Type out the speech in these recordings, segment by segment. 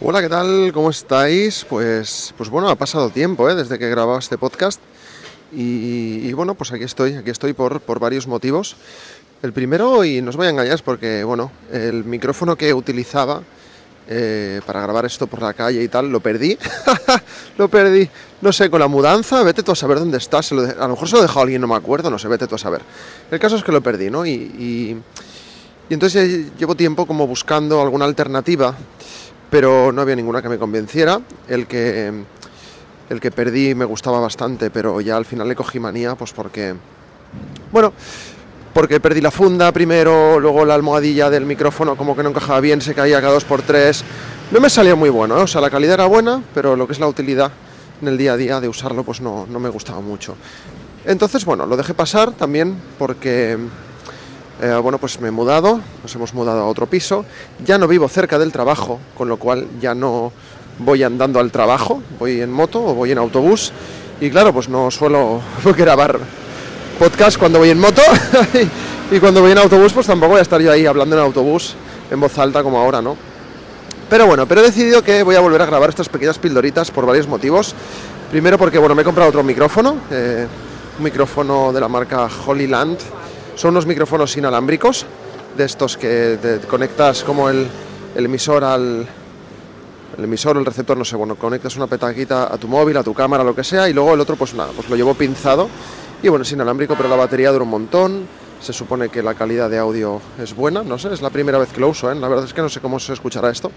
Hola, ¿qué tal? ¿Cómo estáis? Pues, pues bueno, ha pasado tiempo ¿eh? desde que he grabado este podcast y, y bueno, pues aquí estoy, aquí estoy por, por varios motivos. El primero, y no os voy a engañar, es porque bueno, el micrófono que utilizaba eh, para grabar esto por la calle y tal, lo perdí. lo perdí. No sé, con la mudanza, vete tú a saber dónde está. A lo mejor se lo dejó alguien, no me acuerdo, no sé, vete tú a saber. El caso es que lo perdí, ¿no? Y, y- y entonces llevo tiempo como buscando alguna alternativa, pero no había ninguna que me convenciera. El que, el que perdí me gustaba bastante, pero ya al final le cogí manía, pues porque... Bueno, porque perdí la funda primero, luego la almohadilla del micrófono como que no encajaba bien, se caía cada dos por tres. No me salió muy bueno, ¿eh? o sea, la calidad era buena, pero lo que es la utilidad en el día a día de usarlo, pues no, no me gustaba mucho. Entonces, bueno, lo dejé pasar también porque, eh, bueno, pues me he mudado, nos hemos mudado a otro piso, ya no vivo cerca del trabajo, con lo cual ya no voy andando al trabajo, voy en moto o voy en autobús, y claro, pues no suelo grabar podcast cuando voy en moto y cuando voy en autobús pues tampoco voy a estar yo ahí hablando en autobús en voz alta como ahora, ¿no? Pero bueno, pero he decidido que voy a volver a grabar estas pequeñas pildoritas por varios motivos. Primero porque, bueno, me he comprado otro micrófono, eh, un micrófono de la marca Holyland. Son unos micrófonos inalámbricos, de estos que conectas como el, emisor al, el emisor el receptor, no sé, bueno, conectas una petaquita a tu móvil, a tu cámara, lo que sea, y luego el otro, pues nada, pues lo llevo pinzado. Y bueno, es inalámbrico, pero la batería dura un montón. Se supone que la calidad de audio es buena, no sé, es la primera vez que lo uso, ¿eh? la verdad es que no sé cómo se escuchará esto.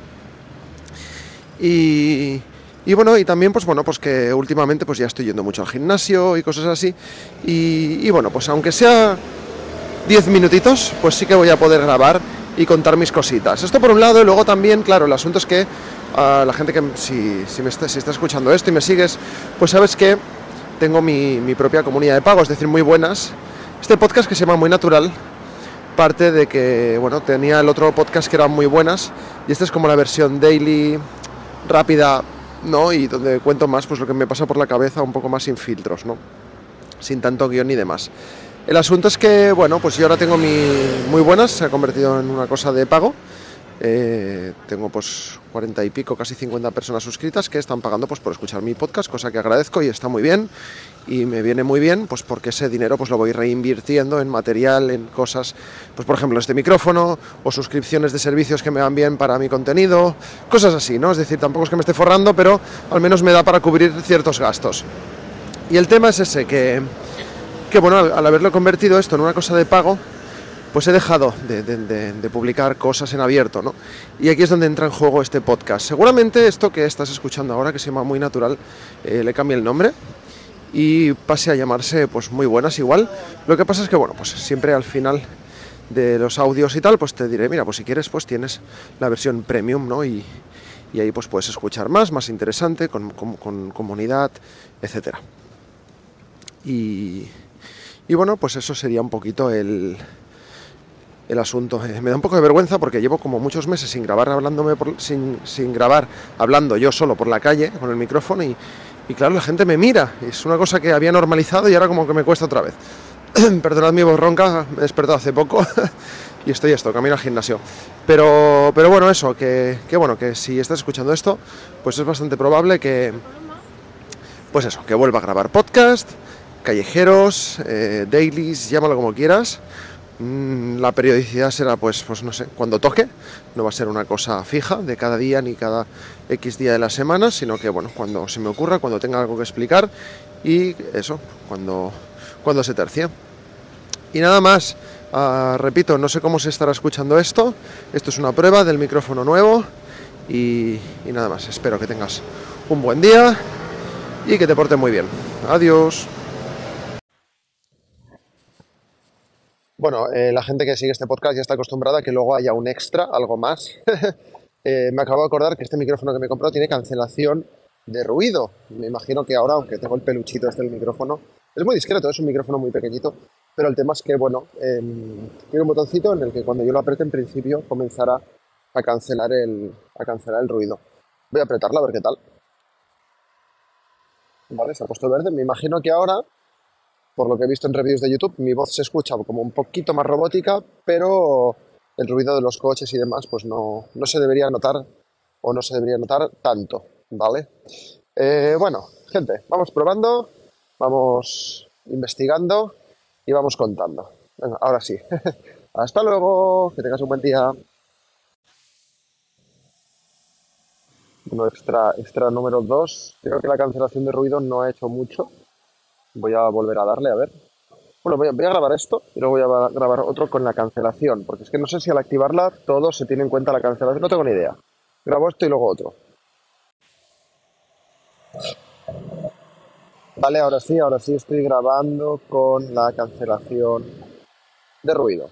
Y, y bueno, y también, pues bueno, pues que últimamente pues ya estoy yendo mucho al gimnasio y cosas así. Y, y bueno, pues aunque sea 10 minutitos, pues sí que voy a poder grabar y contar mis cositas. Esto por un lado, y luego también, claro, el asunto es que a la gente que si, si está escuchando esto y me sigues, pues sabes que tengo mi, mi propia comunidad de pago, es decir, muy buenas. Este podcast que se llama Muy Natural parte de que, bueno, tenía el otro podcast que eran muy buenas y esta es como la versión daily, rápida, ¿no? Y donde cuento más pues lo que me pasa por la cabeza, un poco más sin filtros, ¿no? Sin tanto guion ni demás. El asunto es que, bueno, pues yo ahora tengo mi muy buenas, se ha convertido en una cosa de pago. Eh, tengo pues 40 y pico, casi 50 personas suscritas que están pagando pues por escuchar mi podcast, cosa que agradezco y está muy bien y me viene muy bien pues porque ese dinero pues lo voy reinvirtiendo en material, en cosas, pues por ejemplo este micrófono o suscripciones de servicios que me van bien para mi contenido, cosas así, ¿no? Es decir, tampoco es que me esté forrando, pero al menos me da para cubrir ciertos gastos. Y el tema es ese, que, que bueno, al, al haberlo convertido esto en una cosa de pago, pues he dejado de, publicar cosas en abierto, ¿no? Y aquí es donde entra en juego este podcast. Seguramente esto que estás escuchando ahora, que se llama Muy Natural, eh, le cambie el nombre y pase a llamarse pues Muy Buenas igual. Lo que pasa es que, bueno, pues siempre al final de los audios y tal, pues te diré, mira, pues si quieres, pues tienes la versión premium, ¿no? Y, y ahí pues puedes escuchar más, más interesante, con, con- con comunidad, etcétera. Y, y bueno, pues eso sería un poquito el, el asunto. Me da un poco de vergüenza porque llevo como muchos meses sin grabar hablándome por- sin, sin grabar hablando yo solo por la calle con el micrófono y, y claro, la gente me mira. Es una cosa que había normalizado y ahora como que me cuesta otra vez. Perdonad mi voz ronca, me he despertado hace poco y estoy esto, camino al gimnasio. Pero, pero bueno, eso, que, que bueno, que si estás escuchando esto, pues es bastante probable que, pues eso, que vuelva a grabar podcast, callejeros, eh, dailies, llámalo como quieras. Mm, La periodicidad será, pues, pues no sé, cuando toque. No va a ser una cosa fija de cada día ni cada X día de la semana, sino que, bueno, cuando se me ocurra, cuando tenga algo que explicar y eso, cuando, cuando se tercie. Y nada más, ah, repito, no sé cómo se estará escuchando esto. Esto es una prueba del micrófono nuevo y, y nada más. Espero que tengas un buen día y que te portes muy bien. Adiós. Bueno, eh, la gente que sigue este podcast ya está acostumbrada a que luego haya un extra, algo más. Eh, me acabo de acordar que este micrófono que me he comprado tiene cancelación de ruido. Me imagino que ahora, aunque tengo el peluchito este del micrófono, es muy discreto, es un micrófono muy pequeñito, pero el tema es que, bueno, em, tiene un botoncito en el que cuando yo lo apriete en principio comenzará a cancelar el, a cancelar el ruido. Voy a apretarla a ver qué tal. Vale, se ha puesto verde. Me imagino que ahora, por lo que he visto en reviews de YouTube, mi voz se escucha como un poquito más robótica, pero el ruido de los coches y demás, pues no, no se debería notar o no se debería notar tanto, ¿vale? Eh, bueno, gente, vamos probando, vamos investigando y vamos contando. Ahora sí. Hasta luego, que tengas un buen día. Bueno, extra, extra número 2. Creo que la cancelación de ruido no ha hecho mucho. Voy a volver a darle, a ver. Bueno, voy a, grabar esto y luego voy a grabar otro con la cancelación, porque es que no sé si al activarla todo se tiene en cuenta la cancelación, no tengo ni idea. Grabo esto y luego otro. Vale, ahora sí, ahora sí estoy grabando con la cancelación de ruido.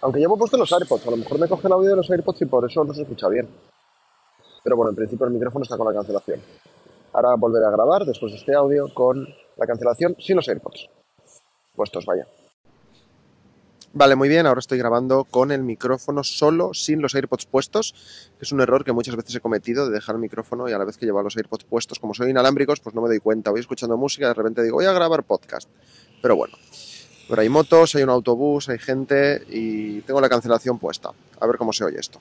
Aunque llevo puesto los AirPods, a lo mejor me coge el audio de los AirPods y por eso no se escucha bien. Pero bueno, en principio el micrófono está con la cancelación. Ahora volveré a grabar después de este audio con la cancelación sin los AirPods. Puestos, vaya. Vale, muy bien, ahora estoy grabando con el micrófono solo, sin los AirPods puestos, es un error que muchas veces he cometido de dejar el micrófono y a la vez que llevo los AirPods puestos, como soy inalámbricos, pues no me doy cuenta, voy escuchando música y de repente digo, voy a grabar podcast. Pero bueno, pero hay motos, hay un autobús, hay gente y tengo la cancelación puesta. A ver cómo se oye esto.